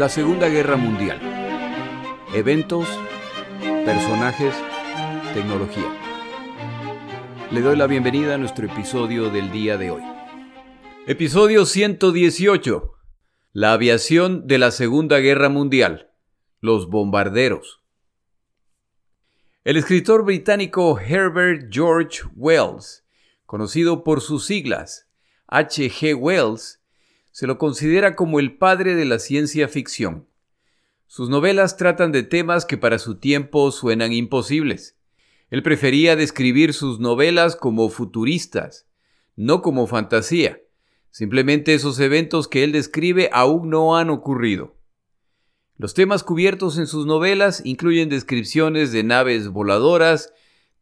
La Segunda Guerra Mundial. Eventos, personajes, tecnología. Le doy la bienvenida a nuestro episodio del día de hoy. Episodio 118. La aviación de la Segunda Guerra Mundial. Los bombarderos. El escritor británico Herbert George Wells, conocido por sus siglas H.G. Wells, se lo considera como el padre de la ciencia ficción. Sus novelas tratan de temas que para su tiempo suenan imposibles. Él prefería describir sus novelas como futuristas, no como fantasía. Simplemente esos eventos que él describe aún no han ocurrido. Los temas cubiertos en sus novelas incluyen descripciones de naves voladoras,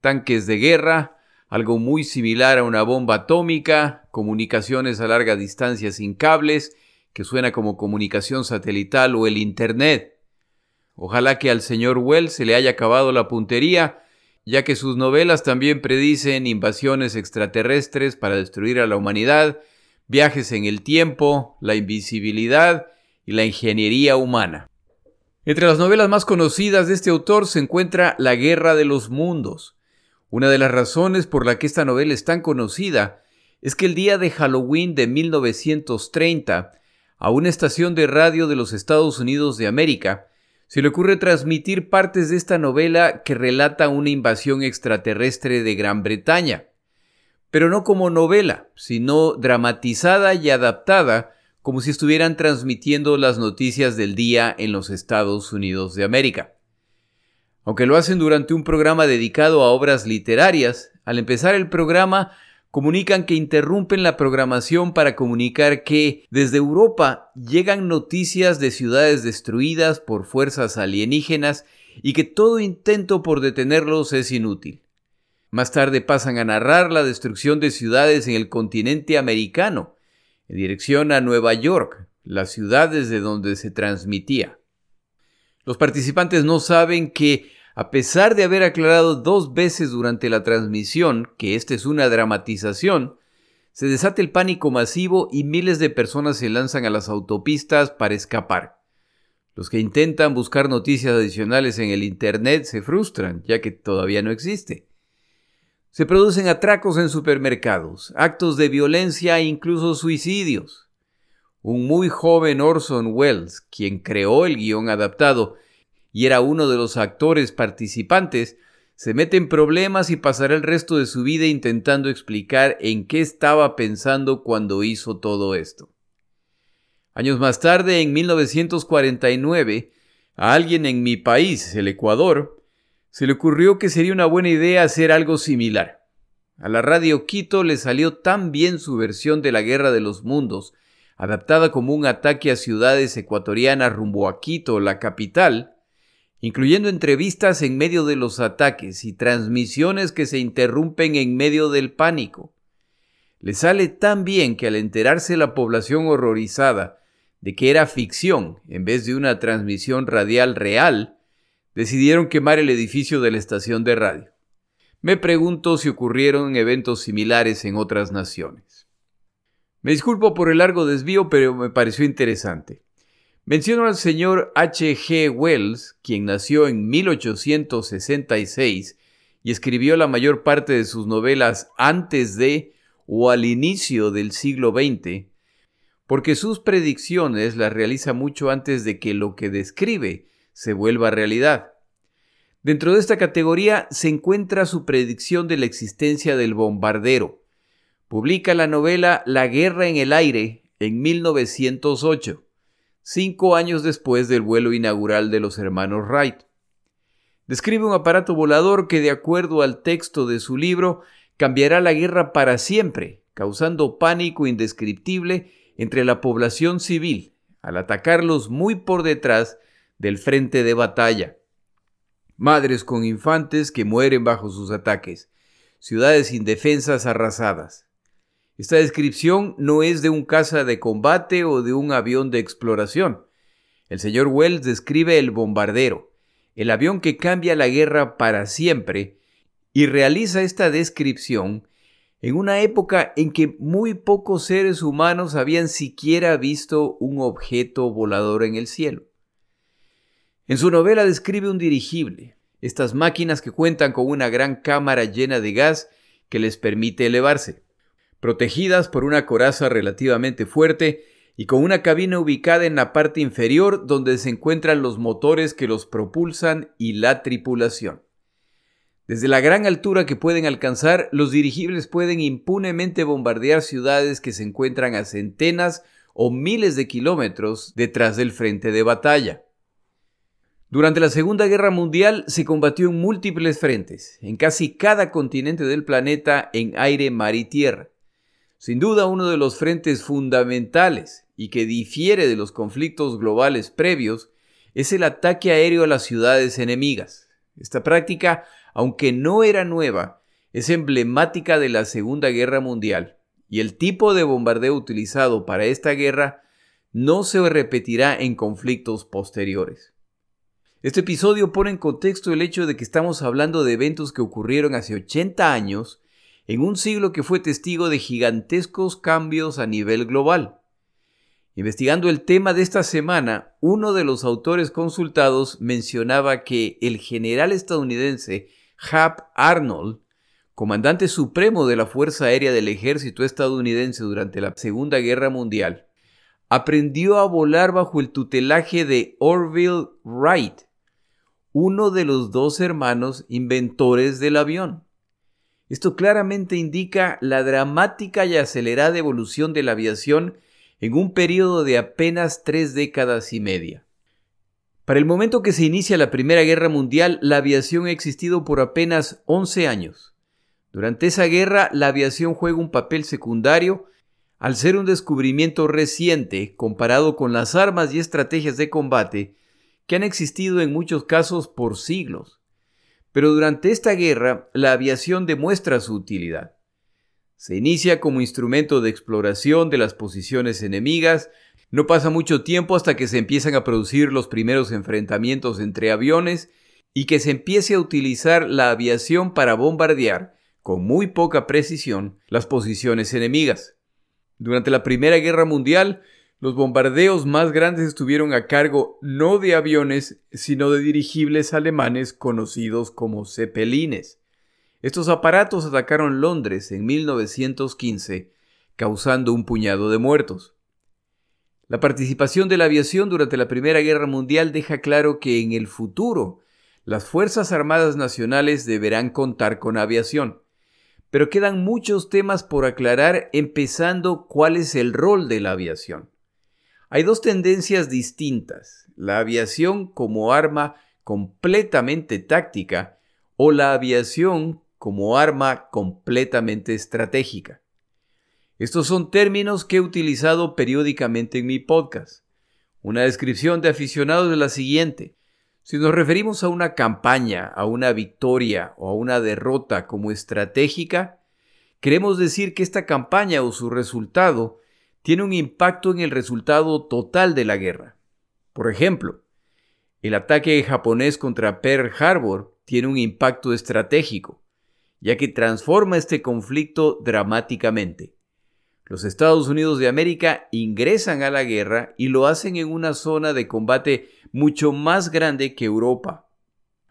tanques de guerra, algo muy similar a una bomba atómica, comunicaciones a larga distancia sin cables, que suena como comunicación satelital o el Internet. Ojalá que al señor Wells se le haya acabado la puntería, ya que sus novelas también predicen invasiones extraterrestres para destruir a la humanidad, viajes en el tiempo, la invisibilidad y la ingeniería humana. Entre las novelas más conocidas de este autor se encuentra La Guerra de los Mundos, una de las razones por la que esta novela es tan conocida es que el día de Halloween de 1930, a una estación de radio de los Estados Unidos de América, se le ocurre transmitir partes de esta novela que relata una invasión extraterrestre de Gran Bretaña, pero no como novela, sino dramatizada y adaptada como si estuvieran transmitiendo las noticias del día en los Estados Unidos de América. Aunque lo hacen durante un programa dedicado a obras literarias, al empezar el programa comunican que interrumpen la programación para comunicar que desde Europa llegan noticias de ciudades destruidas por fuerzas alienígenas y que todo intento por detenerlos es inútil. Más tarde pasan a narrar la destrucción de ciudades en el continente americano, en dirección a Nueva York, la ciudad desde donde se transmitía. Los participantes no saben que a pesar de haber aclarado dos veces durante la transmisión que esta es una dramatización, se desata el pánico masivo y miles de personas se lanzan a las autopistas para escapar. Los que intentan buscar noticias adicionales en el Internet se frustran, ya que todavía no existe. Se producen atracos en supermercados, actos de violencia e incluso suicidios. Un muy joven Orson Welles, quien creó el guion adaptado, y era uno de los actores participantes, se mete en problemas y pasará el resto de su vida intentando explicar en qué estaba pensando cuando hizo todo esto. Años más tarde, en 1949, a alguien en mi país, el Ecuador, se le ocurrió que sería una buena idea hacer algo similar. A la radio Quito le salió tan bien su versión de la Guerra de los Mundos, adaptada como un ataque a ciudades ecuatorianas rumbo a Quito, la capital, incluyendo entrevistas en medio de los ataques y transmisiones que se interrumpen en medio del pánico. Le sale tan bien que al enterarse la población horrorizada de que era ficción en vez de una transmisión radial real, decidieron quemar el edificio de la estación de radio. Me pregunto si ocurrieron eventos similares en otras naciones. Me disculpo por el largo desvío, pero me pareció interesante. Menciono al señor H. G. Wells, quien nació en 1866 y escribió la mayor parte de sus novelas antes de o al inicio del siglo XX, porque sus predicciones las realiza mucho antes de que lo que describe se vuelva realidad. Dentro de esta categoría se encuentra su predicción de la existencia del bombardero. Publica la novela La guerra en el aire en 1908 cinco años después del vuelo inaugural de los hermanos Wright. Describe un aparato volador que, de acuerdo al texto de su libro, cambiará la guerra para siempre, causando pánico indescriptible entre la población civil, al atacarlos muy por detrás del frente de batalla. Madres con infantes que mueren bajo sus ataques, ciudades indefensas arrasadas. Esta descripción no es de un caza de combate o de un avión de exploración. El señor Wells describe el bombardero, el avión que cambia la guerra para siempre, y realiza esta descripción en una época en que muy pocos seres humanos habían siquiera visto un objeto volador en el cielo. En su novela describe un dirigible, estas máquinas que cuentan con una gran cámara llena de gas que les permite elevarse, protegidas por una coraza relativamente fuerte y con una cabina ubicada en la parte inferior donde se encuentran los motores que los propulsan y la tripulación. Desde la gran altura que pueden alcanzar, los dirigibles pueden impunemente bombardear ciudades que se encuentran a centenas o miles de kilómetros detrás del frente de batalla. Durante la Segunda Guerra Mundial se combatió en múltiples frentes, en casi cada continente del planeta en aire, mar y tierra. Sin duda uno de los frentes fundamentales y que difiere de los conflictos globales previos es el ataque aéreo a las ciudades enemigas. Esta práctica, aunque no era nueva, es emblemática de la Segunda Guerra Mundial y el tipo de bombardeo utilizado para esta guerra no se repetirá en conflictos posteriores. Este episodio pone en contexto el hecho de que estamos hablando de eventos que ocurrieron hace 80 años en un siglo que fue testigo de gigantescos cambios a nivel global. Investigando el tema de esta semana, uno de los autores consultados mencionaba que el general estadounidense Hap Arnold, comandante supremo de la Fuerza Aérea del Ejército estadounidense durante la Segunda Guerra Mundial, aprendió a volar bajo el tutelaje de Orville Wright, uno de los dos hermanos inventores del avión. Esto claramente indica la dramática y acelerada evolución de la aviación en un periodo de apenas tres décadas y media. Para el momento que se inicia la Primera Guerra Mundial, la aviación ha existido por apenas 11 años. Durante esa guerra, la aviación juega un papel secundario al ser un descubrimiento reciente comparado con las armas y estrategias de combate que han existido en muchos casos por siglos. Pero durante esta guerra la aviación demuestra su utilidad. Se inicia como instrumento de exploración de las posiciones enemigas, no pasa mucho tiempo hasta que se empiezan a producir los primeros enfrentamientos entre aviones y que se empiece a utilizar la aviación para bombardear, con muy poca precisión, las posiciones enemigas. Durante la Primera Guerra Mundial, los bombardeos más grandes estuvieron a cargo no de aviones, sino de dirigibles alemanes conocidos como Zeppelines. Estos aparatos atacaron Londres en 1915, causando un puñado de muertos. La participación de la aviación durante la Primera Guerra Mundial deja claro que en el futuro las Fuerzas Armadas Nacionales deberán contar con aviación. Pero quedan muchos temas por aclarar, empezando cuál es el rol de la aviación. Hay dos tendencias distintas, la aviación como arma completamente táctica o la aviación como arma completamente estratégica. Estos son términos que he utilizado periódicamente en mi podcast. Una descripción de aficionados es la siguiente. Si nos referimos a una campaña, a una victoria o a una derrota como estratégica, queremos decir que esta campaña o su resultado tiene un impacto en el resultado total de la guerra. Por ejemplo, el ataque japonés contra Pearl Harbor tiene un impacto estratégico, ya que transforma este conflicto dramáticamente. Los Estados Unidos de América ingresan a la guerra y lo hacen en una zona de combate mucho más grande que Europa.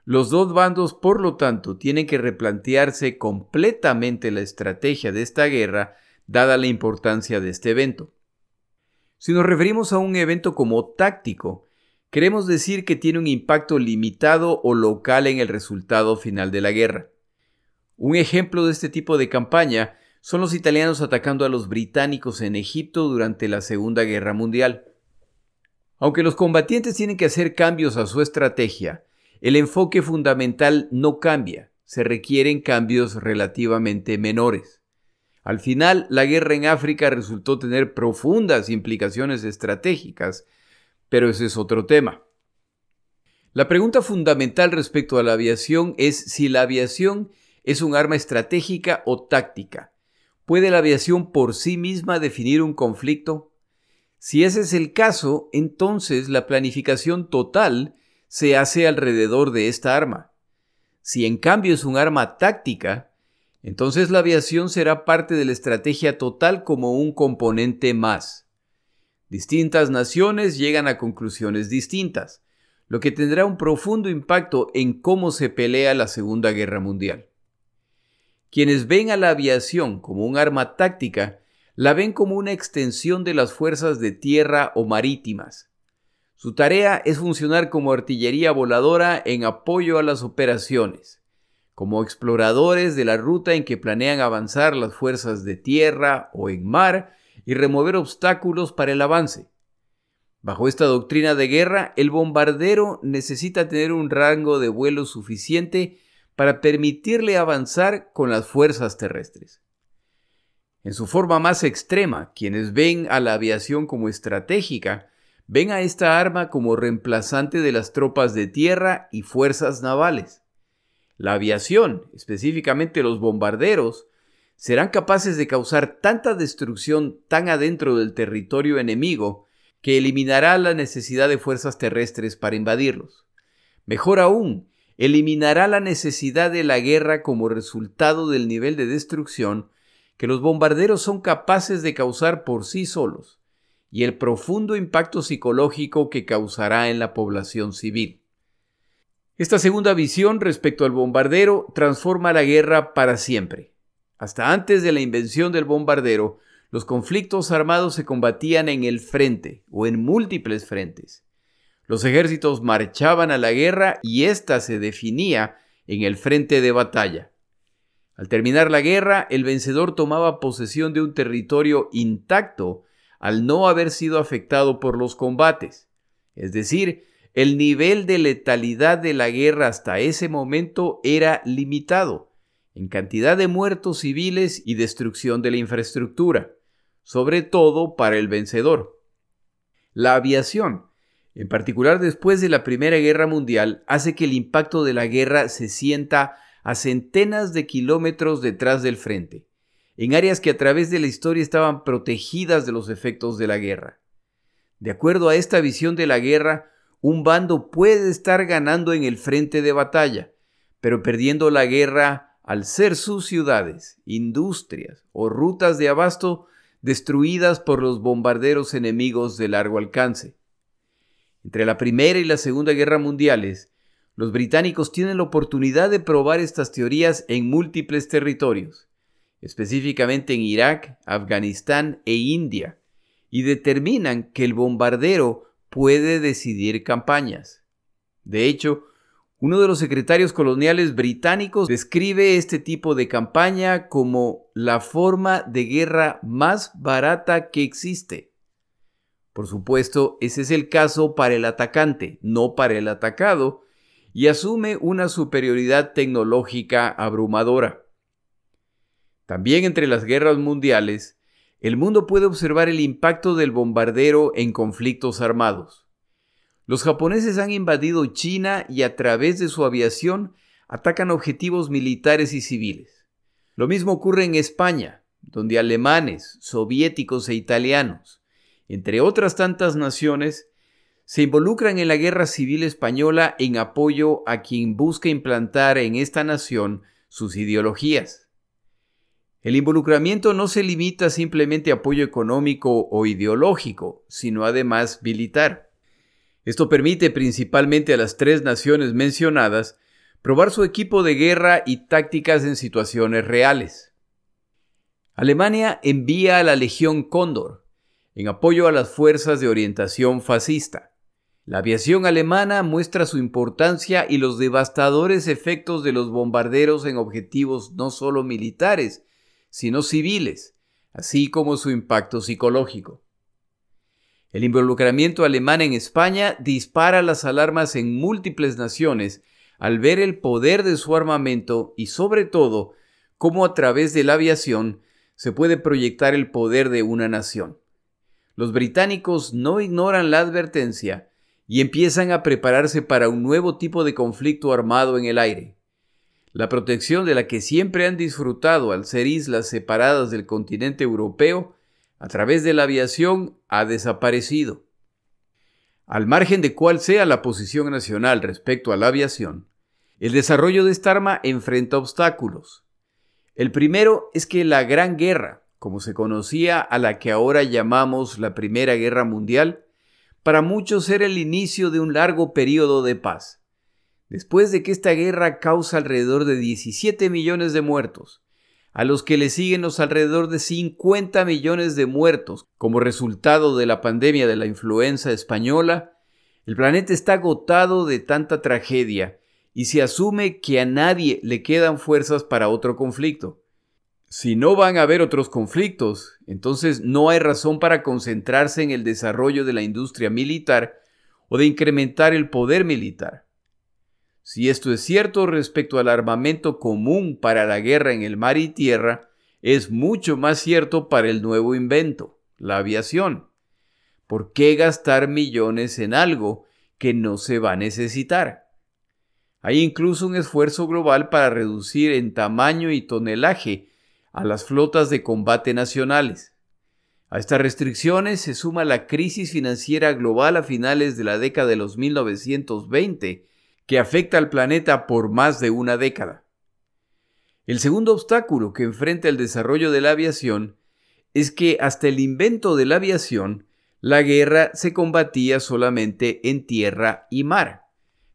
Los dos bandos, por lo tanto, tienen que replantearse completamente la estrategia de esta guerra dada la importancia de este evento. Si nos referimos a un evento como táctico, queremos decir que tiene un impacto limitado o local en el resultado final de la guerra. Un ejemplo de este tipo de campaña son los italianos atacando a los británicos en Egipto durante la Segunda Guerra Mundial. Aunque los combatientes tienen que hacer cambios a su estrategia, el enfoque fundamental no cambia, se requieren cambios relativamente menores. Al final, la guerra en África resultó tener profundas implicaciones estratégicas, pero ese es otro tema. La pregunta fundamental respecto a la aviación es si la aviación es un arma estratégica o táctica. ¿Puede la aviación por sí misma definir un conflicto? Si ese es el caso, entonces la planificación total se hace alrededor de esta arma. Si en cambio es un arma táctica, entonces la aviación será parte de la estrategia total como un componente más. Distintas naciones llegan a conclusiones distintas. lo que tendrá un profundo impacto en cómo se pelea la Segunda Guerra Mundial. Quienes ven a la aviación como un arma táctica, la ven como una extensión de las fuerzas de tierra o marítimas. Su tarea es funcionar como artillería voladora en apoyo a las operaciones, como exploradores de la ruta en que planean avanzar las fuerzas de tierra o en mar y remover obstáculos para el avance. Bajo esta doctrina de guerra, el bombardero necesita tener un rango de vuelo suficiente para permitirle avanzar con las fuerzas terrestres. En su forma más extrema, quienes ven a la aviación como estratégica, ven a esta arma como reemplazante de las tropas de tierra y fuerzas navales. La aviación, específicamente los bombarderos, serán capaces de causar tanta destrucción tan adentro del territorio enemigo que eliminará la necesidad de fuerzas terrestres para invadirlos. Mejor aún, eliminará la necesidad de la guerra como resultado del nivel de destrucción que los bombarderos son capaces de causar por sí solos y el profundo impacto psicológico que causará en la población civil. Esta segunda visión respecto al bombardero transforma la guerra para siempre. Hasta antes de la invención del bombardero, los conflictos armados se combatían en el frente o en múltiples frentes. Los ejércitos marchaban a la guerra y ésta se definía en el frente de batalla. Al terminar la guerra, el vencedor tomaba posesión de un territorio intacto al no haber sido afectado por los combates. Es decir, el nivel de letalidad de la guerra hasta ese momento era limitado en cantidad de muertos civiles y destrucción de la infraestructura sobre todo para el vencedor. La aviación, en particular después de la Primera Guerra Mundial, hace que el impacto de la guerra se sienta a centenas de kilómetros detrás del frente, en áreas que a través de la historia estaban protegidas de los efectos de la guerra. De acuerdo a esta visión de la guerra, un bando puede estar ganando en el frente de batalla, pero perdiendo la guerra al ser sus ciudades, industrias o rutas de abasto destruidas por los bombarderos enemigos de largo alcance. Entre la Primera y la Segunda Guerra Mundiales, los británicos tienen la oportunidad de probar estas teorías en múltiples territorios, específicamente en Irak, Afganistán e India, y determinan que el bombardero puede decidir campañas. De hecho, uno de los secretarios coloniales británicos describe este tipo de campaña como la forma de guerra más barata que existe. Por supuesto, ese es el caso para el atacante, no para el atacado, y asume una superioridad tecnológica abrumadora. También entre las guerras mundiales, el mundo puede observar el impacto del bombardero en conflictos armados. Los japoneses han invadido China y a través de su aviación atacan objetivos militares y civiles. Lo mismo ocurre en España, donde alemanes, soviéticos e italianos, entre otras tantas naciones, se involucran en la guerra civil española en apoyo a quien busca implantar en esta nación sus ideologías. El involucramiento no se limita simplemente a apoyo económico o ideológico, sino además militar. Esto permite principalmente a las tres naciones mencionadas probar su equipo de guerra y tácticas en situaciones reales. Alemania envía a la Legión Cóndor en apoyo a las fuerzas de orientación fascista. La aviación alemana muestra su importancia y los devastadores efectos de los bombarderos en objetivos no solo militares, sino civiles, así como su impacto psicológico. El involucramiento alemán en España dispara las alarmas en múltiples naciones al ver el poder de su armamento y sobre todo cómo a través de la aviación se puede proyectar el poder de una nación. Los británicos no ignoran la advertencia y empiezan a prepararse para un nuevo tipo de conflicto armado en el aire. La protección de la que siempre han disfrutado al ser islas separadas del continente europeo a través de la aviación ha desaparecido. Al margen de cuál sea la posición nacional respecto a la aviación, el desarrollo de esta arma enfrenta obstáculos. El primero es que la Gran Guerra, como se conocía a la que ahora llamamos la Primera Guerra Mundial, para muchos era el inicio de un largo periodo de paz. Después de que esta guerra causa alrededor de 17 millones de muertos, a los que le siguen los alrededor de 50 millones de muertos como resultado de la pandemia de la influenza española, el planeta está agotado de tanta tragedia y se asume que a nadie le quedan fuerzas para otro conflicto. Si no van a haber otros conflictos, entonces no hay razón para concentrarse en el desarrollo de la industria militar o de incrementar el poder militar. Si esto es cierto respecto al armamento común para la guerra en el mar y tierra, es mucho más cierto para el nuevo invento, la aviación. ¿Por qué gastar millones en algo que no se va a necesitar? Hay incluso un esfuerzo global para reducir en tamaño y tonelaje a las flotas de combate nacionales. A estas restricciones se suma la crisis financiera global a finales de la década de los 1920, que afecta al planeta por más de una década. El segundo obstáculo que enfrenta el desarrollo de la aviación es que hasta el invento de la aviación, la guerra se combatía solamente en tierra y mar.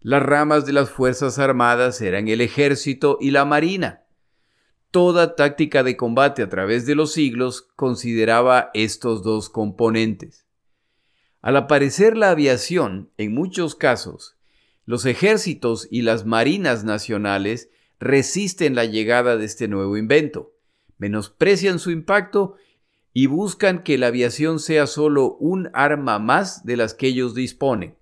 Las ramas de las Fuerzas Armadas eran el ejército y la marina. Toda táctica de combate a través de los siglos consideraba estos dos componentes. Al aparecer la aviación, en muchos casos, los ejércitos y las marinas nacionales resisten la llegada de este nuevo invento, menosprecian su impacto y buscan que la aviación sea solo un arma más de las que ellos disponen.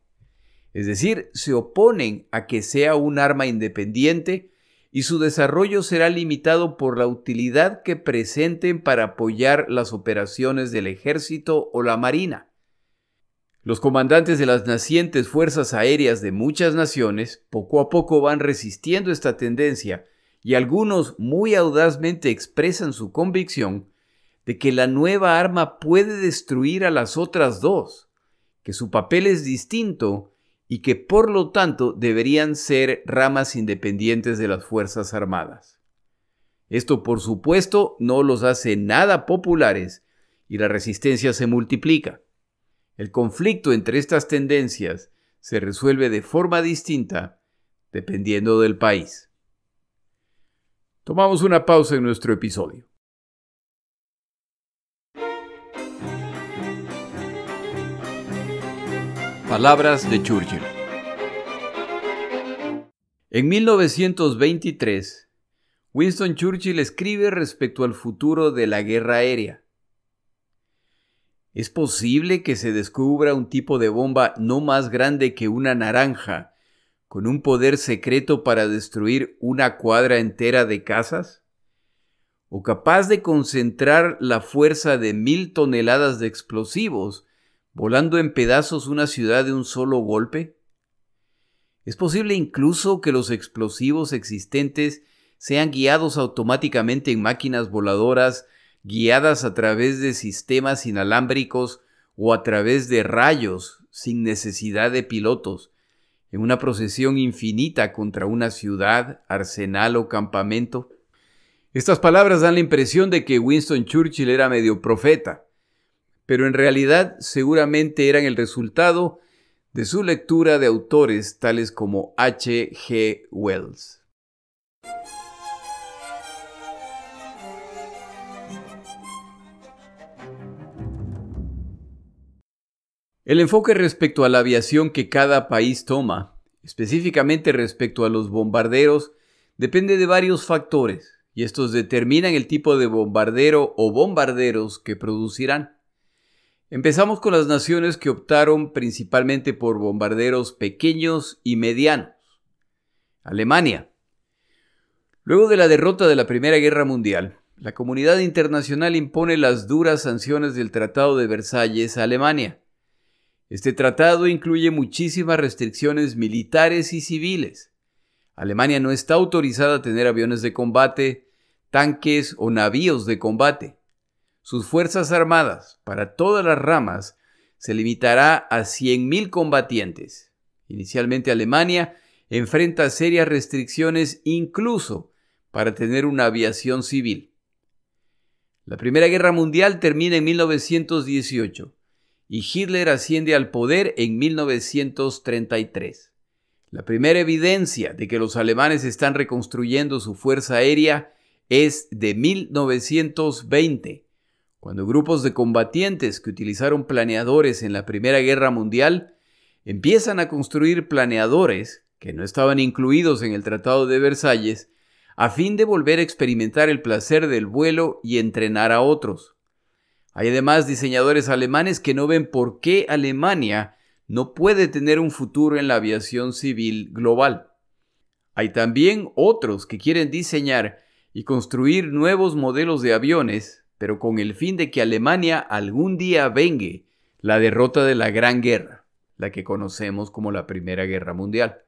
Es decir, se oponen a que sea un arma independiente y su desarrollo será limitado por la utilidad que presenten para apoyar las operaciones del ejército o la marina. Los comandantes de las nacientes fuerzas aéreas de muchas naciones poco a poco van resistiendo esta tendencia y algunos muy audazmente expresan su convicción de que la nueva arma puede destruir a las otras dos, que su papel es distinto y que por lo tanto deberían ser ramas independientes de las Fuerzas Armadas. Esto por supuesto no los hace nada populares y la resistencia se multiplica. El conflicto entre estas tendencias se resuelve de forma distinta dependiendo del país. Tomamos una pausa en nuestro episodio. Palabras de Churchill. En 1923, Winston Churchill escribe respecto al futuro de la guerra aérea. ¿Es posible que se descubra un tipo de bomba no más grande que una naranja, con un poder secreto para destruir una cuadra entera de casas? ¿O capaz de concentrar la fuerza de mil toneladas de explosivos, volando en pedazos una ciudad de un solo golpe? ¿Es posible incluso que los explosivos existentes sean guiados automáticamente en máquinas voladoras guiadas a través de sistemas inalámbricos o a través de rayos sin necesidad de pilotos, en una procesión infinita contra una ciudad, arsenal o campamento? Estas palabras dan la impresión de que Winston Churchill era medio profeta, pero en realidad seguramente eran el resultado de su lectura de autores tales como H. G. Wells. El enfoque respecto a la aviación que cada país toma, específicamente respecto a los bombarderos, depende de varios factores, y estos determinan el tipo de bombardero o bombarderos que producirán. Empezamos con las naciones que optaron principalmente por bombarderos pequeños y medianos. Alemania. Luego de la derrota de la Primera Guerra Mundial, la comunidad internacional impone las duras sanciones del Tratado de Versalles a Alemania. Este tratado incluye muchísimas restricciones militares y civiles. Alemania no está autorizada a tener aviones de combate, tanques o navíos de combate. Sus fuerzas armadas, para todas las ramas, se limitará a 100.000 combatientes. Inicialmente Alemania enfrenta serias restricciones incluso para tener una aviación civil. La Primera Guerra Mundial termina en 1918 y Hitler asciende al poder en 1933. La primera evidencia de que los alemanes están reconstruyendo su fuerza aérea es de 1920, cuando grupos de combatientes que utilizaron planeadores en la Primera Guerra Mundial empiezan a construir planeadores que no estaban incluidos en el Tratado de Versalles a fin de volver a experimentar el placer del vuelo y entrenar a otros. Hay además diseñadores alemanes que no ven por qué Alemania no puede tener un futuro en la aviación civil global. Hay también otros que quieren diseñar y construir nuevos modelos de aviones, pero con el fin de que Alemania algún día vengue la derrota de la Gran Guerra, la que conocemos como la Primera Guerra Mundial.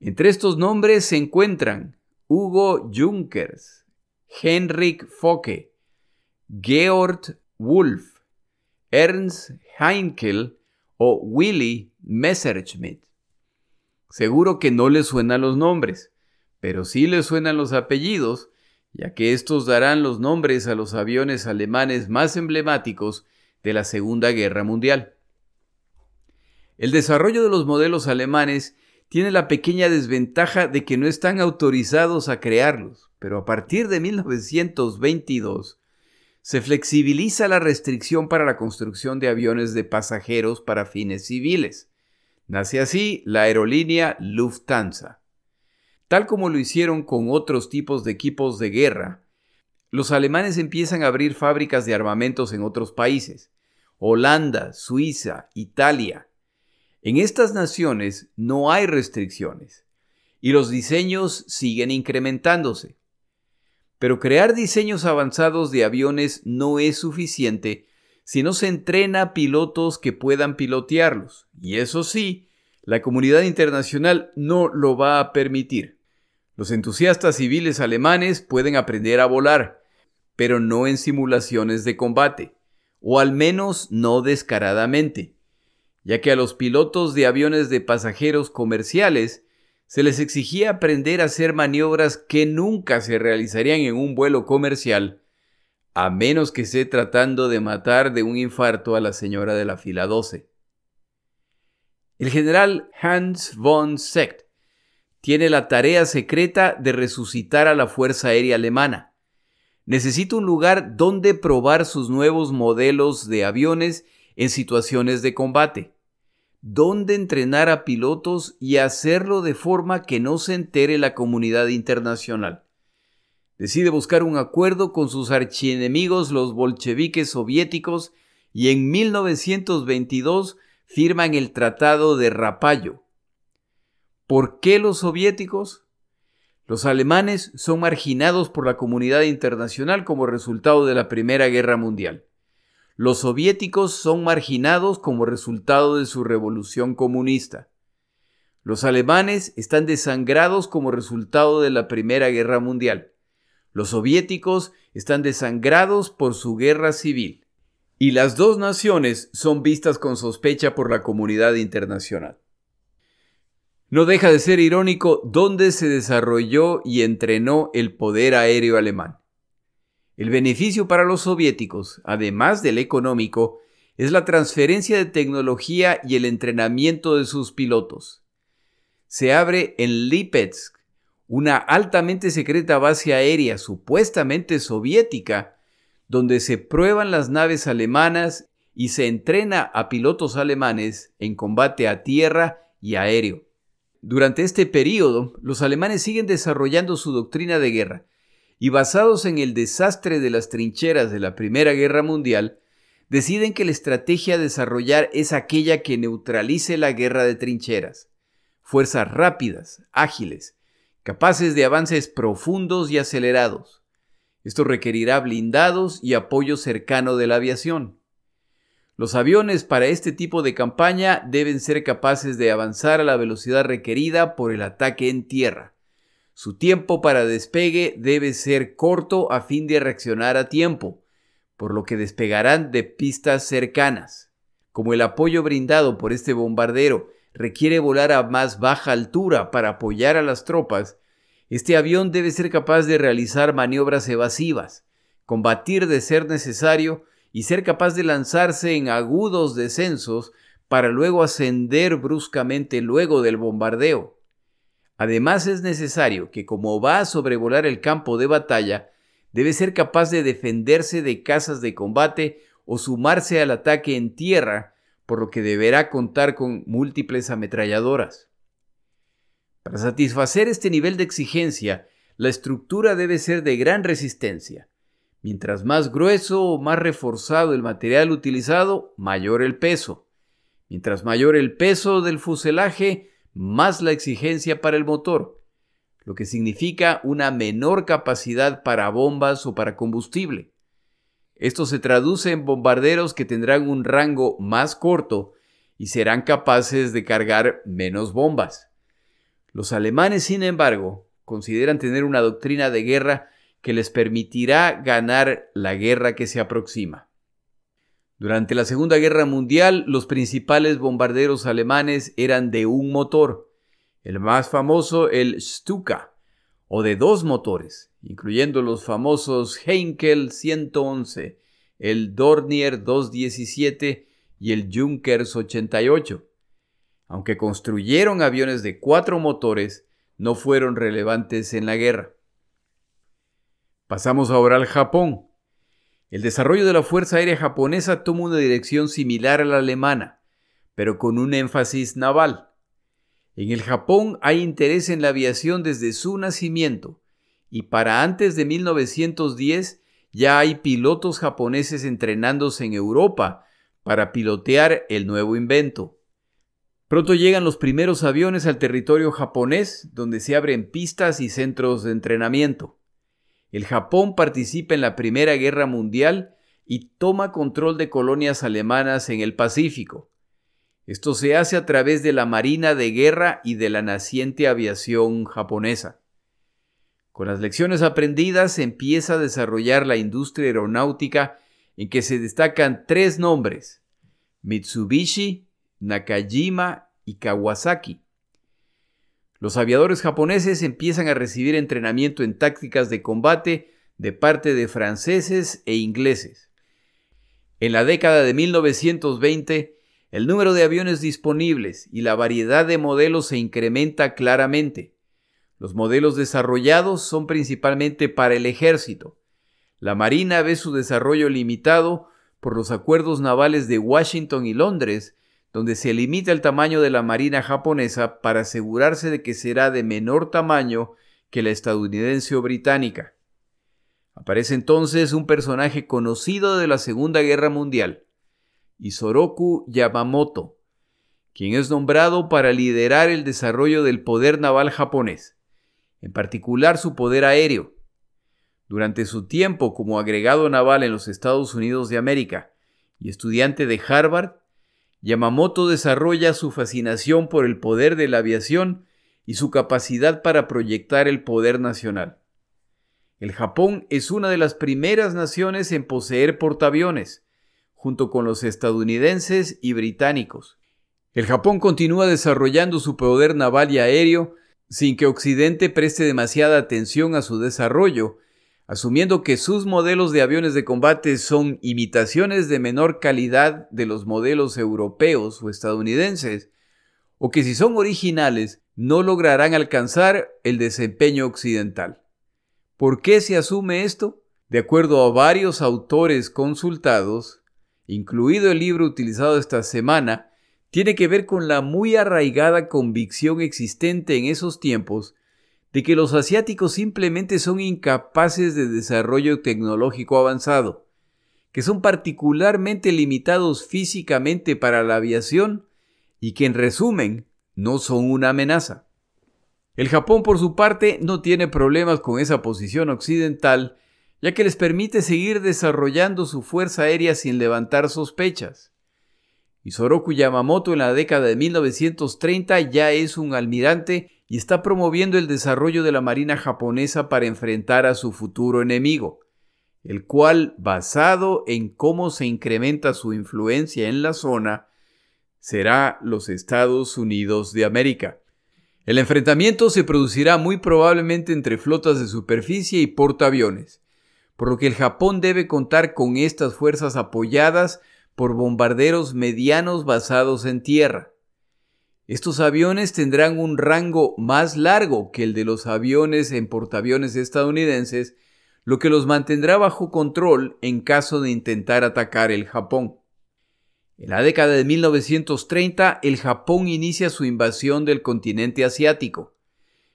Entre estos nombres se encuentran Hugo Junkers, Henrik Focke, Georg Wolf, Ernst Heinkel o Willy Messerschmitt. Seguro que no les suenan los nombres, pero sí les suenan los apellidos, ya que estos darán los nombres a los aviones alemanes más emblemáticos de la Segunda Guerra Mundial. El desarrollo de los modelos alemanes tiene la pequeña desventaja de que no están autorizados a crearlos, pero a partir de 1922 se flexibiliza la restricción para la construcción de aviones de pasajeros para fines civiles. Nace así la aerolínea Lufthansa. Tal como lo hicieron con otros tipos de equipos de guerra, los alemanes empiezan a abrir fábricas de armamentos en otros países, Holanda, Suiza, Italia. En estas naciones no hay restricciones y los diseños siguen incrementándose. Pero crear diseños avanzados de aviones no es suficiente si no se entrena pilotos que puedan pilotearlos. Y eso sí, la comunidad internacional no lo va a permitir. Los entusiastas civiles alemanes pueden aprender a volar, pero no en simulaciones de combate, o al menos no descaradamente, ya que a los pilotos de aviones de pasajeros comerciales se les exigía aprender a hacer maniobras que nunca se realizarían en un vuelo comercial, a menos que esté tratando de matar de un infarto a la señora de la fila 12. El general Hans von Secht tiene la tarea secreta de resucitar a la Fuerza Aérea Alemana. Necesita un lugar donde probar sus nuevos modelos de aviones en situaciones de combate dónde entrenar a pilotos y hacerlo de forma que no se entere la comunidad internacional. Decide buscar un acuerdo con sus archienemigos los bolcheviques soviéticos y en 1922 firman el Tratado de Rapallo. ¿Por qué los soviéticos? Los alemanes son marginados por la comunidad internacional como resultado de la Primera Guerra Mundial. Los soviéticos son marginados como resultado de su revolución comunista. Los alemanes están desangrados como resultado de la Primera Guerra Mundial. Los soviéticos están desangrados por su guerra civil. Y las dos naciones son vistas con sospecha por la comunidad internacional. No deja de ser irónico dónde se desarrolló y entrenó el poder aéreo alemán. El beneficio para los soviéticos, además del económico, es la transferencia de tecnología y el entrenamiento de sus pilotos. Se abre en Lipetsk una altamente secreta base aérea supuestamente soviética, donde se prueban las naves alemanas y se entrena a pilotos alemanes en combate a tierra y aéreo. Durante este periodo, los alemanes siguen desarrollando su doctrina de guerra, y basados en el desastre de las trincheras de la Primera Guerra Mundial, deciden que la estrategia a desarrollar es aquella que neutralice la guerra de trincheras. Fuerzas rápidas, ágiles, capaces de avances profundos y acelerados. Esto requerirá blindados y apoyo cercano de la aviación. Los aviones para este tipo de campaña deben ser capaces de avanzar a la velocidad requerida por el ataque en tierra su tiempo para despegue debe ser corto a fin de reaccionar a tiempo, por lo que despegarán de pistas cercanas. Como el apoyo brindado por este bombardero requiere volar a más baja altura para apoyar a las tropas, este avión debe ser capaz de realizar maniobras evasivas, combatir de ser necesario y ser capaz de lanzarse en agudos descensos para luego ascender bruscamente luego del bombardeo. Además es necesario que como va a sobrevolar el campo de batalla, debe ser capaz de defenderse de casas de combate o sumarse al ataque en tierra, por lo que deberá contar con múltiples ametralladoras. Para satisfacer este nivel de exigencia, la estructura debe ser de gran resistencia. Mientras más grueso o más reforzado el material utilizado, mayor el peso. Mientras mayor el peso del fuselaje, más la exigencia para el motor, lo que significa una menor capacidad para bombas o para combustible. Esto se traduce en bombarderos que tendrán un rango más corto y serán capaces de cargar menos bombas. Los alemanes, sin embargo, consideran tener una doctrina de guerra que les permitirá ganar la guerra que se aproxima. Durante la Segunda Guerra Mundial, los principales bombarderos alemanes eran de un motor, el más famoso el Stuka, o de dos motores, incluyendo los famosos Heinkel 111, el Dornier 217 y el Junkers 88. Aunque construyeron aviones de cuatro motores, no fueron relevantes en la guerra. Pasamos ahora al Japón. El desarrollo de la Fuerza Aérea japonesa toma una dirección similar a la alemana, pero con un énfasis naval. En el Japón hay interés en la aviación desde su nacimiento, y para antes de 1910 ya hay pilotos japoneses entrenándose en Europa para pilotear el nuevo invento. Pronto llegan los primeros aviones al territorio japonés, donde se abren pistas y centros de entrenamiento. El Japón participa en la Primera Guerra Mundial y toma control de colonias alemanas en el Pacífico. Esto se hace a través de la Marina de Guerra y de la naciente aviación japonesa. Con las lecciones aprendidas se empieza a desarrollar la industria aeronáutica en que se destacan tres nombres, Mitsubishi, Nakajima y Kawasaki. Los aviadores japoneses empiezan a recibir entrenamiento en tácticas de combate de parte de franceses e ingleses. En la década de 1920, el número de aviones disponibles y la variedad de modelos se incrementa claramente. Los modelos desarrollados son principalmente para el ejército. La Marina ve su desarrollo limitado por los acuerdos navales de Washington y Londres, donde se limita el tamaño de la Marina japonesa para asegurarse de que será de menor tamaño que la estadounidense o británica. Aparece entonces un personaje conocido de la Segunda Guerra Mundial, Isoroku Yamamoto, quien es nombrado para liderar el desarrollo del poder naval japonés, en particular su poder aéreo. Durante su tiempo como agregado naval en los Estados Unidos de América y estudiante de Harvard, Yamamoto desarrolla su fascinación por el poder de la aviación y su capacidad para proyectar el poder nacional. El Japón es una de las primeras naciones en poseer portaaviones, junto con los estadounidenses y británicos. El Japón continúa desarrollando su poder naval y aéreo sin que Occidente preste demasiada atención a su desarrollo asumiendo que sus modelos de aviones de combate son imitaciones de menor calidad de los modelos europeos o estadounidenses, o que si son originales no lograrán alcanzar el desempeño occidental. ¿Por qué se asume esto? De acuerdo a varios autores consultados, incluido el libro utilizado esta semana, tiene que ver con la muy arraigada convicción existente en esos tiempos de que los asiáticos simplemente son incapaces de desarrollo tecnológico avanzado, que son particularmente limitados físicamente para la aviación y que en resumen no son una amenaza. El Japón por su parte no tiene problemas con esa posición occidental, ya que les permite seguir desarrollando su fuerza aérea sin levantar sospechas. Isoroku Yamamoto en la década de 1930 ya es un almirante y está promoviendo el desarrollo de la Marina japonesa para enfrentar a su futuro enemigo, el cual, basado en cómo se incrementa su influencia en la zona, será los Estados Unidos de América. El enfrentamiento se producirá muy probablemente entre flotas de superficie y portaaviones, por lo que el Japón debe contar con estas fuerzas apoyadas por bombarderos medianos basados en tierra. Estos aviones tendrán un rango más largo que el de los aviones en portaaviones estadounidenses, lo que los mantendrá bajo control en caso de intentar atacar el Japón. En la década de 1930, el Japón inicia su invasión del continente asiático.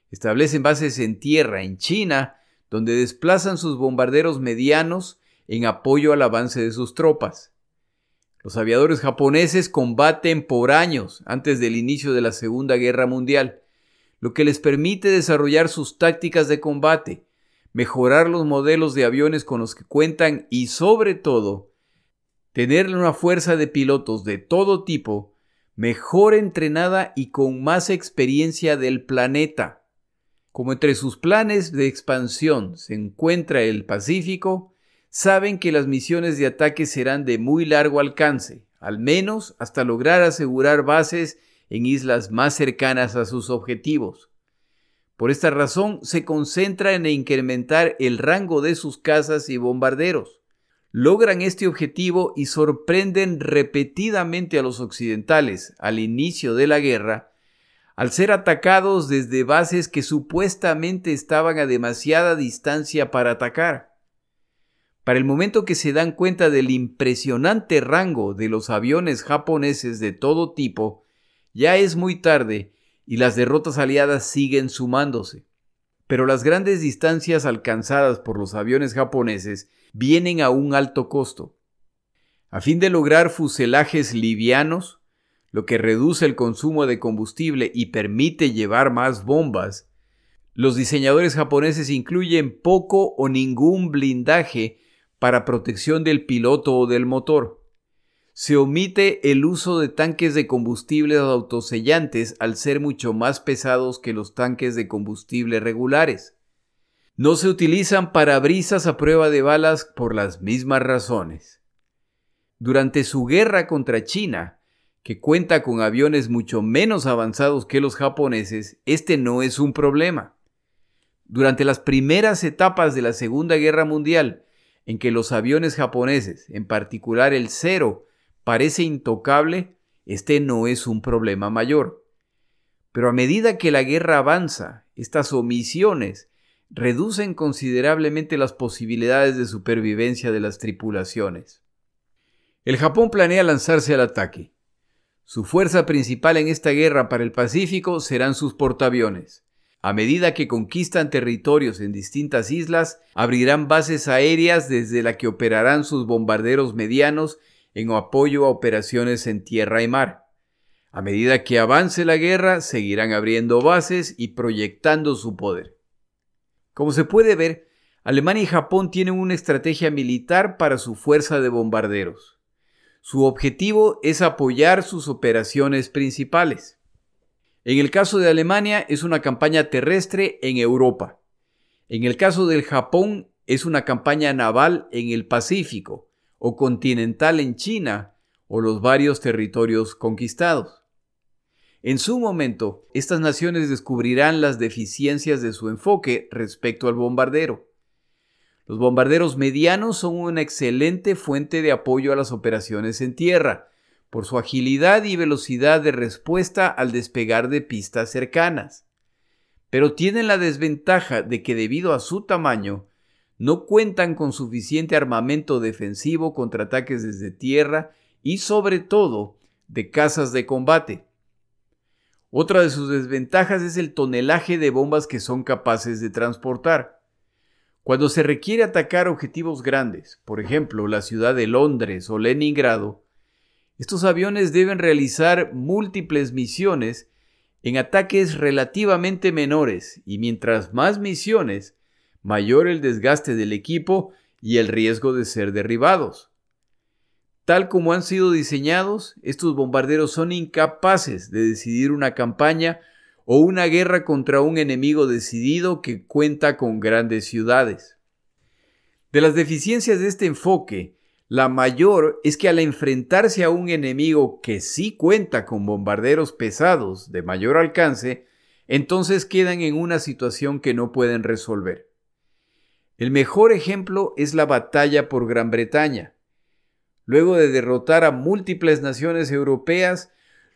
Establecen bases en tierra en China, donde desplazan sus bombarderos medianos en apoyo al avance de sus tropas. Los aviadores japoneses combaten por años antes del inicio de la Segunda Guerra Mundial, lo que les permite desarrollar sus tácticas de combate, mejorar los modelos de aviones con los que cuentan y sobre todo, tener una fuerza de pilotos de todo tipo, mejor entrenada y con más experiencia del planeta. Como entre sus planes de expansión se encuentra el Pacífico, saben que las misiones de ataque serán de muy largo alcance, al menos hasta lograr asegurar bases en islas más cercanas a sus objetivos. Por esta razón se concentra en incrementar el rango de sus cazas y bombarderos. Logran este objetivo y sorprenden repetidamente a los occidentales al inicio de la guerra, al ser atacados desde bases que supuestamente estaban a demasiada distancia para atacar. Para el momento que se dan cuenta del impresionante rango de los aviones japoneses de todo tipo, ya es muy tarde y las derrotas aliadas siguen sumándose. Pero las grandes distancias alcanzadas por los aviones japoneses vienen a un alto costo. A fin de lograr fuselajes livianos, lo que reduce el consumo de combustible y permite llevar más bombas, los diseñadores japoneses incluyen poco o ningún blindaje para protección del piloto o del motor se omite el uso de tanques de combustible autosellantes al ser mucho más pesados que los tanques de combustible regulares. No se utilizan parabrisas a prueba de balas por las mismas razones. Durante su guerra contra China, que cuenta con aviones mucho menos avanzados que los japoneses, este no es un problema. Durante las primeras etapas de la Segunda Guerra Mundial, en que los aviones japoneses, en particular el Cero, parece intocable, este no es un problema mayor. Pero a medida que la guerra avanza, estas omisiones reducen considerablemente las posibilidades de supervivencia de las tripulaciones. El Japón planea lanzarse al ataque. Su fuerza principal en esta guerra para el Pacífico serán sus portaaviones. A medida que conquistan territorios en distintas islas, abrirán bases aéreas desde la que operarán sus bombarderos medianos en apoyo a operaciones en tierra y mar. A medida que avance la guerra, seguirán abriendo bases y proyectando su poder. Como se puede ver, Alemania y Japón tienen una estrategia militar para su fuerza de bombarderos. Su objetivo es apoyar sus operaciones principales. En el caso de Alemania es una campaña terrestre en Europa. En el caso del Japón es una campaña naval en el Pacífico o continental en China o los varios territorios conquistados. En su momento, estas naciones descubrirán las deficiencias de su enfoque respecto al bombardero. Los bombarderos medianos son una excelente fuente de apoyo a las operaciones en tierra, por su agilidad y velocidad de respuesta al despegar de pistas cercanas. Pero tienen la desventaja de que debido a su tamaño, no cuentan con suficiente armamento defensivo contra ataques desde tierra y sobre todo de casas de combate. Otra de sus desventajas es el tonelaje de bombas que son capaces de transportar. Cuando se requiere atacar objetivos grandes, por ejemplo la ciudad de Londres o Leningrado, estos aviones deben realizar múltiples misiones en ataques relativamente menores y mientras más misiones, mayor el desgaste del equipo y el riesgo de ser derribados. Tal como han sido diseñados, estos bombarderos son incapaces de decidir una campaña o una guerra contra un enemigo decidido que cuenta con grandes ciudades. De las deficiencias de este enfoque, la mayor es que al enfrentarse a un enemigo que sí cuenta con bombarderos pesados de mayor alcance, entonces quedan en una situación que no pueden resolver. El mejor ejemplo es la batalla por Gran Bretaña. Luego de derrotar a múltiples naciones europeas,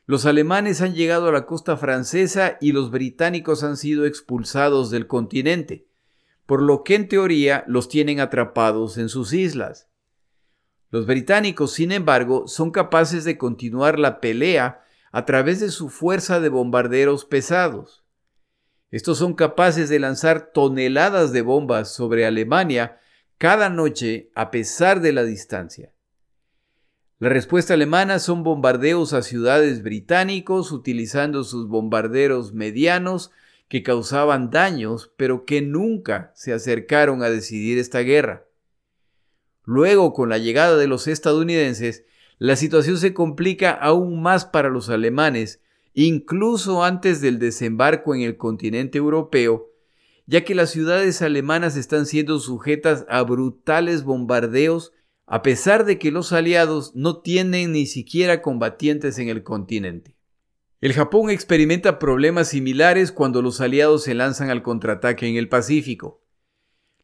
los alemanes han llegado a la costa francesa y los británicos han sido expulsados del continente, por lo que en teoría los tienen atrapados en sus islas. Los británicos, sin embargo, son capaces de continuar la pelea a través de su fuerza de bombarderos pesados. Estos son capaces de lanzar toneladas de bombas sobre Alemania cada noche a pesar de la distancia. La respuesta alemana son bombardeos a ciudades británicos utilizando sus bombarderos medianos que causaban daños pero que nunca se acercaron a decidir esta guerra. Luego, con la llegada de los estadounidenses, la situación se complica aún más para los alemanes, incluso antes del desembarco en el continente europeo, ya que las ciudades alemanas están siendo sujetas a brutales bombardeos a pesar de que los aliados no tienen ni siquiera combatientes en el continente. El Japón experimenta problemas similares cuando los aliados se lanzan al contraataque en el Pacífico.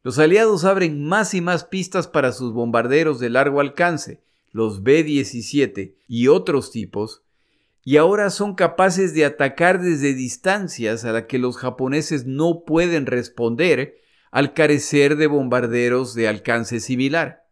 Los aliados abren más y más pistas para sus bombarderos de largo alcance, los B-17 y otros tipos, y ahora son capaces de atacar desde distancias a las que los japoneses no pueden responder al carecer de bombarderos de alcance similar.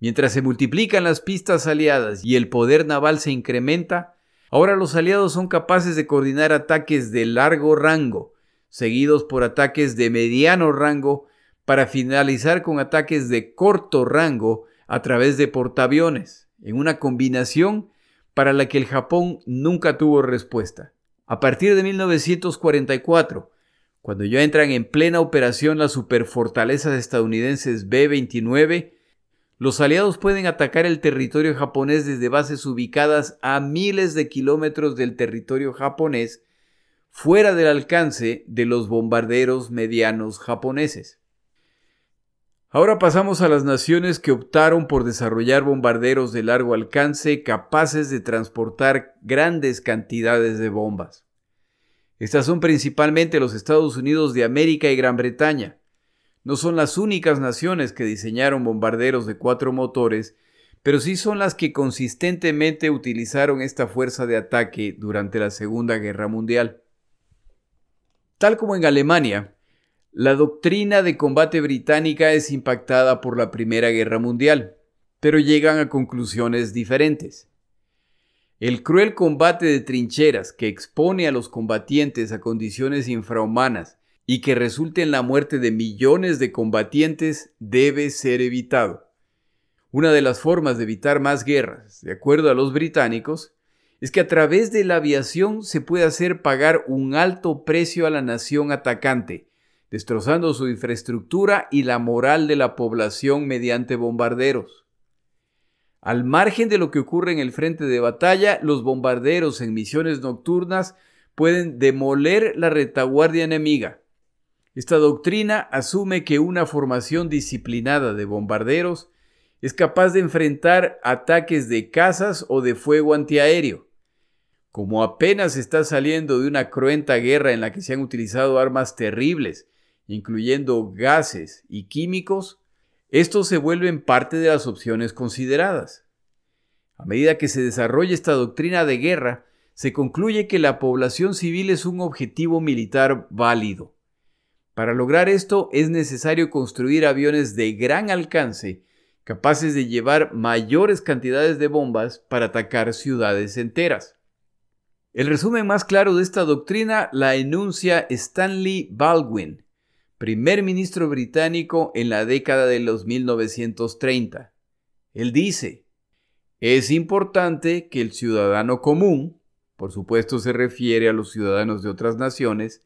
Mientras se multiplican las pistas aliadas y el poder naval se incrementa, ahora los aliados son capaces de coordinar ataques de largo rango, seguidos por ataques de mediano rango, para finalizar con ataques de corto rango a través de portaaviones, en una combinación para la que el Japón nunca tuvo respuesta. A partir de 1944, cuando ya entran en plena operación las superfortalezas estadounidenses B-29, los aliados pueden atacar el territorio japonés desde bases ubicadas a miles de kilómetros del territorio japonés, fuera del alcance de los bombarderos medianos japoneses. Ahora pasamos a las naciones que optaron por desarrollar bombarderos de largo alcance capaces de transportar grandes cantidades de bombas. Estas son principalmente los Estados Unidos de América y Gran Bretaña. No son las únicas naciones que diseñaron bombarderos de cuatro motores, pero sí son las que consistentemente utilizaron esta fuerza de ataque durante la Segunda Guerra Mundial. Tal como en Alemania, la doctrina de combate británica es impactada por la Primera Guerra Mundial, pero llegan a conclusiones diferentes. El cruel combate de trincheras que expone a los combatientes a condiciones infrahumanas y que resulte en la muerte de millones de combatientes debe ser evitado. Una de las formas de evitar más guerras, de acuerdo a los británicos, es que a través de la aviación se puede hacer pagar un alto precio a la nación atacante, destrozando su infraestructura y la moral de la población mediante bombarderos. Al margen de lo que ocurre en el frente de batalla, los bombarderos en misiones nocturnas pueden demoler la retaguardia enemiga. Esta doctrina asume que una formación disciplinada de bombarderos es capaz de enfrentar ataques de cazas o de fuego antiaéreo. Como apenas está saliendo de una cruenta guerra en la que se han utilizado armas terribles incluyendo gases y químicos, estos se vuelven parte de las opciones consideradas. A medida que se desarrolla esta doctrina de guerra, se concluye que la población civil es un objetivo militar válido. Para lograr esto es necesario construir aviones de gran alcance capaces de llevar mayores cantidades de bombas para atacar ciudades enteras. El resumen más claro de esta doctrina la enuncia Stanley Baldwin, primer ministro británico en la década de los 1930. Él dice, es importante que el ciudadano común, por supuesto se refiere a los ciudadanos de otras naciones,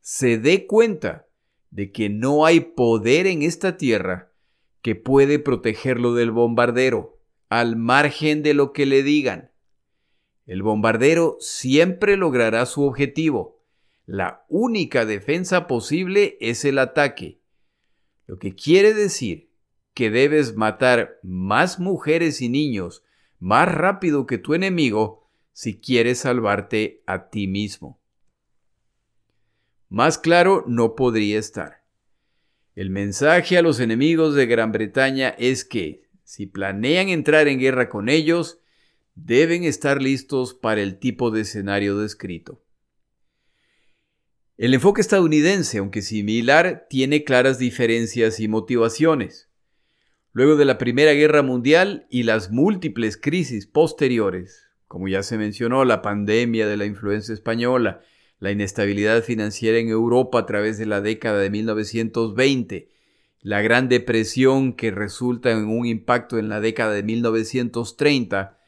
se dé cuenta de que no hay poder en esta tierra que puede protegerlo del bombardero, al margen de lo que le digan. El bombardero siempre logrará su objetivo, la única defensa posible es el ataque, lo que quiere decir que debes matar más mujeres y niños más rápido que tu enemigo si quieres salvarte a ti mismo. Más claro no podría estar. El mensaje a los enemigos de Gran Bretaña es que, si planean entrar en guerra con ellos, deben estar listos para el tipo de escenario descrito. El enfoque estadounidense, aunque similar, tiene claras diferencias y motivaciones. Luego de la Primera Guerra Mundial y las múltiples crisis posteriores, como ya se mencionó, la pandemia de la influencia española, la inestabilidad financiera en Europa a través de la década de 1920, la Gran Depresión que resulta en un impacto en la década de 1930,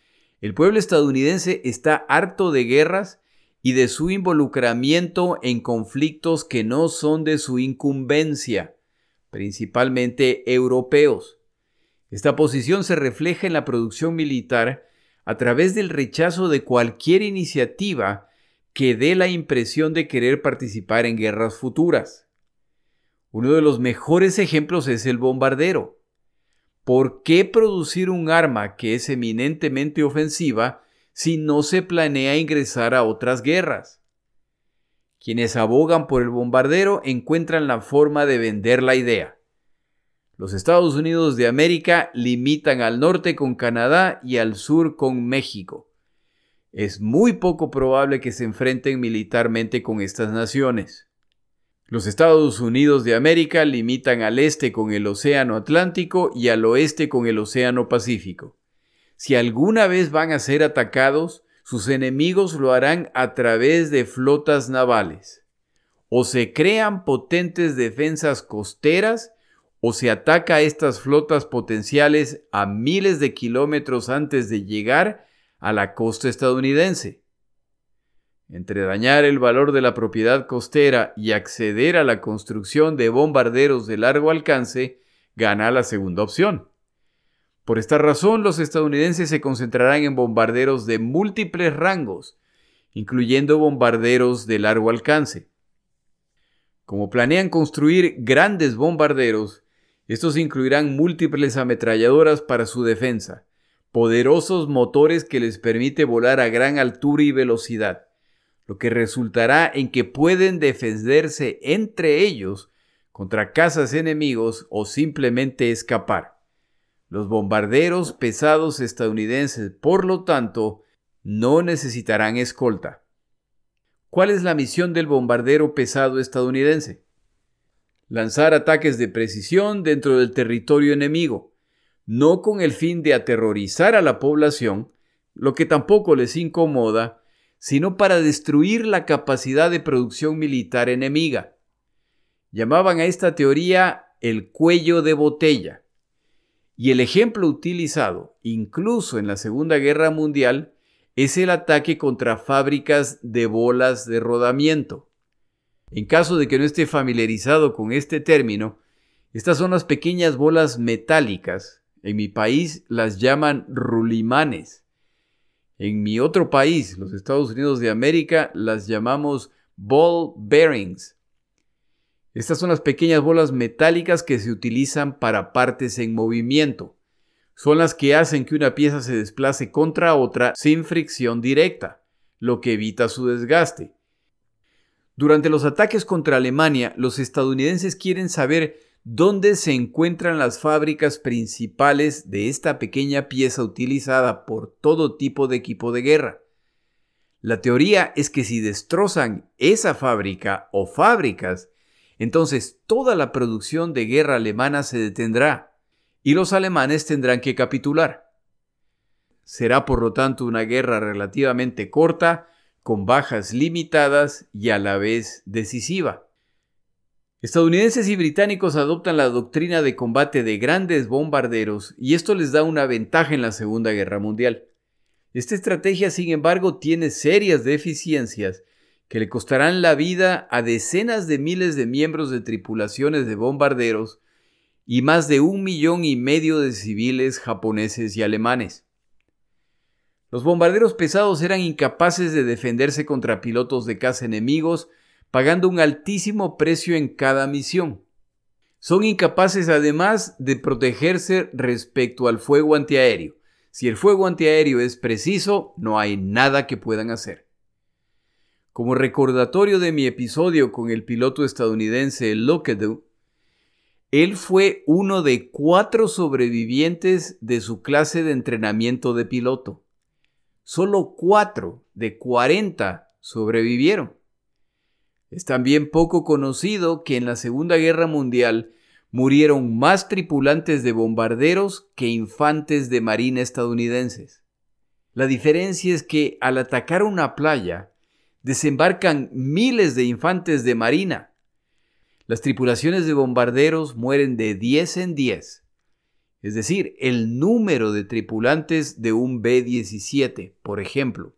el pueblo estadounidense está harto de guerras y de su involucramiento en conflictos que no son de su incumbencia, principalmente europeos. Esta posición se refleja en la producción militar a través del rechazo de cualquier iniciativa que dé la impresión de querer participar en guerras futuras. Uno de los mejores ejemplos es el bombardero. ¿Por qué producir un arma que es eminentemente ofensiva si no se planea ingresar a otras guerras. Quienes abogan por el bombardero encuentran la forma de vender la idea. Los Estados Unidos de América limitan al norte con Canadá y al sur con México. Es muy poco probable que se enfrenten militarmente con estas naciones. Los Estados Unidos de América limitan al este con el Océano Atlántico y al oeste con el Océano Pacífico. Si alguna vez van a ser atacados, sus enemigos lo harán a través de flotas navales. O se crean potentes defensas costeras, o se ataca a estas flotas potenciales a miles de kilómetros antes de llegar a la costa estadounidense. Entre dañar el valor de la propiedad costera y acceder a la construcción de bombarderos de largo alcance, gana la segunda opción. Por esta razón, los estadounidenses se concentrarán en bombarderos de múltiples rangos, incluyendo bombarderos de largo alcance. Como planean construir grandes bombarderos, estos incluirán múltiples ametralladoras para su defensa, poderosos motores que les permite volar a gran altura y velocidad, lo que resultará en que pueden defenderse entre ellos contra cazas enemigos o simplemente escapar. Los bombarderos pesados estadounidenses, por lo tanto, no necesitarán escolta. ¿Cuál es la misión del bombardero pesado estadounidense? Lanzar ataques de precisión dentro del territorio enemigo, no con el fin de aterrorizar a la población, lo que tampoco les incomoda, sino para destruir la capacidad de producción militar enemiga. Llamaban a esta teoría el cuello de botella. Y el ejemplo utilizado, incluso en la Segunda Guerra Mundial, es el ataque contra fábricas de bolas de rodamiento. En caso de que no esté familiarizado con este término, estas son las pequeñas bolas metálicas. En mi país las llaman rulimanes. En mi otro país, los Estados Unidos de América, las llamamos ball bearings estas son las pequeñas bolas metálicas que se utilizan para partes en movimiento. Son las que hacen que una pieza se desplace contra otra sin fricción directa, lo que evita su desgaste. Durante los ataques contra Alemania, los estadounidenses quieren saber dónde se encuentran las fábricas principales de esta pequeña pieza utilizada por todo tipo de equipo de guerra. La teoría es que si destrozan esa fábrica o fábricas, entonces toda la producción de guerra alemana se detendrá y los alemanes tendrán que capitular. Será por lo tanto una guerra relativamente corta, con bajas limitadas y a la vez decisiva. Estadounidenses y británicos adoptan la doctrina de combate de grandes bombarderos y esto les da una ventaja en la Segunda Guerra Mundial. Esta estrategia, sin embargo, tiene serias deficiencias que le costarán la vida a decenas de miles de miembros de tripulaciones de bombarderos y más de un millón y medio de civiles japoneses y alemanes. Los bombarderos pesados eran incapaces de defenderse contra pilotos de caza enemigos, pagando un altísimo precio en cada misión. Son incapaces además de protegerse respecto al fuego antiaéreo. Si el fuego antiaéreo es preciso, no hay nada que puedan hacer. Como recordatorio de mi episodio con el piloto estadounidense Lockheed, Él fue uno de cuatro sobrevivientes de su clase de entrenamiento de piloto. Solo cuatro de cuarenta sobrevivieron. Es también poco conocido que en la Segunda Guerra Mundial murieron más tripulantes de bombarderos que infantes de marina estadounidenses. La diferencia es que al atacar una playa, desembarcan miles de infantes de marina. Las tripulaciones de bombarderos mueren de 10 en 10, es decir, el número de tripulantes de un B-17, por ejemplo.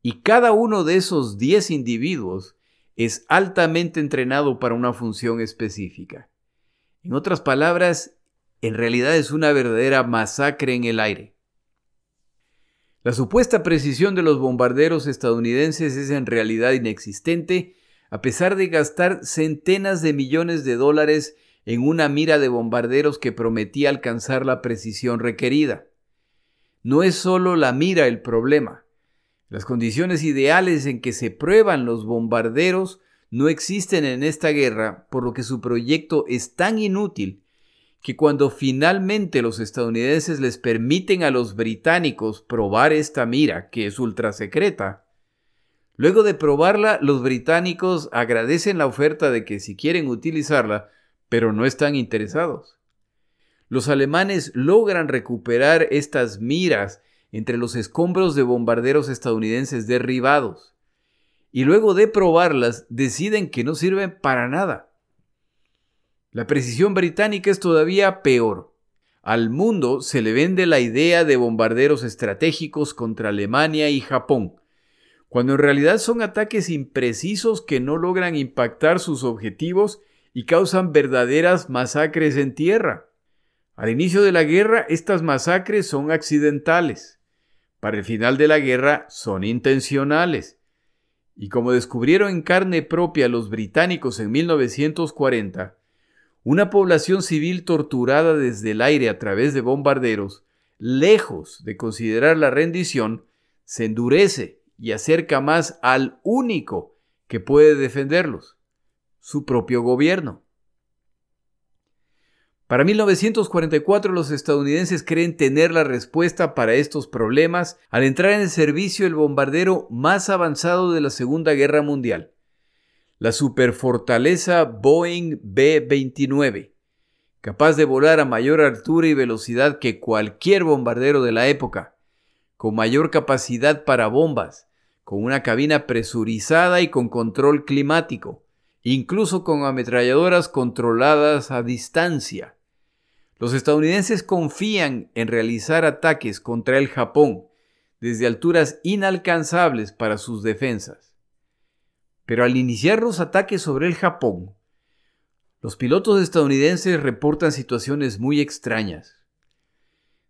Y cada uno de esos 10 individuos es altamente entrenado para una función específica. En otras palabras, en realidad es una verdadera masacre en el aire. La supuesta precisión de los bombarderos estadounidenses es en realidad inexistente, a pesar de gastar centenas de millones de dólares en una mira de bombarderos que prometía alcanzar la precisión requerida. No es solo la mira el problema. Las condiciones ideales en que se prueban los bombarderos no existen en esta guerra, por lo que su proyecto es tan inútil que cuando finalmente los estadounidenses les permiten a los británicos probar esta mira, que es ultra secreta, luego de probarla, los británicos agradecen la oferta de que si quieren utilizarla, pero no están interesados. Los alemanes logran recuperar estas miras entre los escombros de bombarderos estadounidenses derribados, y luego de probarlas deciden que no sirven para nada la precisión británica es todavía peor. Al mundo se le vende la idea de bombarderos estratégicos contra Alemania y Japón, cuando en realidad son ataques imprecisos que no logran impactar sus objetivos y causan verdaderas masacres en tierra. Al inicio de la guerra estas masacres son accidentales. Para el final de la guerra son intencionales. Y como descubrieron en carne propia los británicos en 1940, una población civil torturada desde el aire a través de bombarderos, lejos de considerar la rendición, se endurece y acerca más al único que puede defenderlos, su propio gobierno. Para 1944 los estadounidenses creen tener la respuesta para estos problemas al entrar en servicio el bombardero más avanzado de la Segunda Guerra Mundial, la superfortaleza Boeing B-29, capaz de volar a mayor altura y velocidad que cualquier bombardero de la época, con mayor capacidad para bombas, con una cabina presurizada y con control climático, incluso con ametralladoras controladas a distancia. Los estadounidenses confían en realizar ataques contra el Japón desde alturas inalcanzables para sus defensas. Pero al iniciar los ataques sobre el Japón, los pilotos estadounidenses reportan situaciones muy extrañas.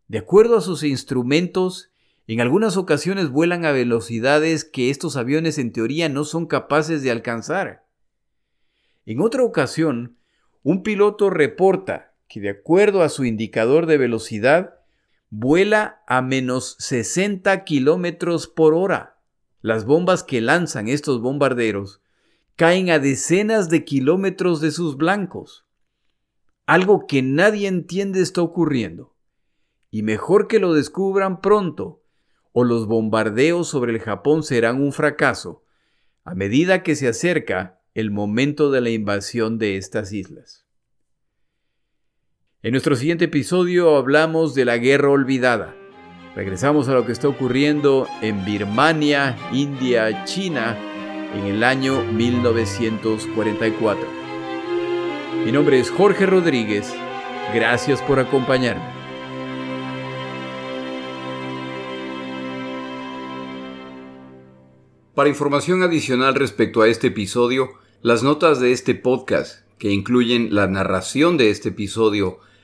De acuerdo a sus instrumentos, en algunas ocasiones vuelan a velocidades que estos aviones en teoría no son capaces de alcanzar. En otra ocasión, un piloto reporta que de acuerdo a su indicador de velocidad, vuela a menos 60 kilómetros por hora. Las bombas que lanzan estos bombarderos caen a decenas de kilómetros de sus blancos. Algo que nadie entiende está ocurriendo. Y mejor que lo descubran pronto, o los bombardeos sobre el Japón serán un fracaso, a medida que se acerca el momento de la invasión de estas islas. En nuestro siguiente episodio hablamos de la guerra olvidada Regresamos a lo que está ocurriendo en Birmania, India, China en el año 1944. Mi nombre es Jorge Rodríguez. Gracias por acompañarme. Para información adicional respecto a este episodio, las notas de este podcast, que incluyen la narración de este episodio,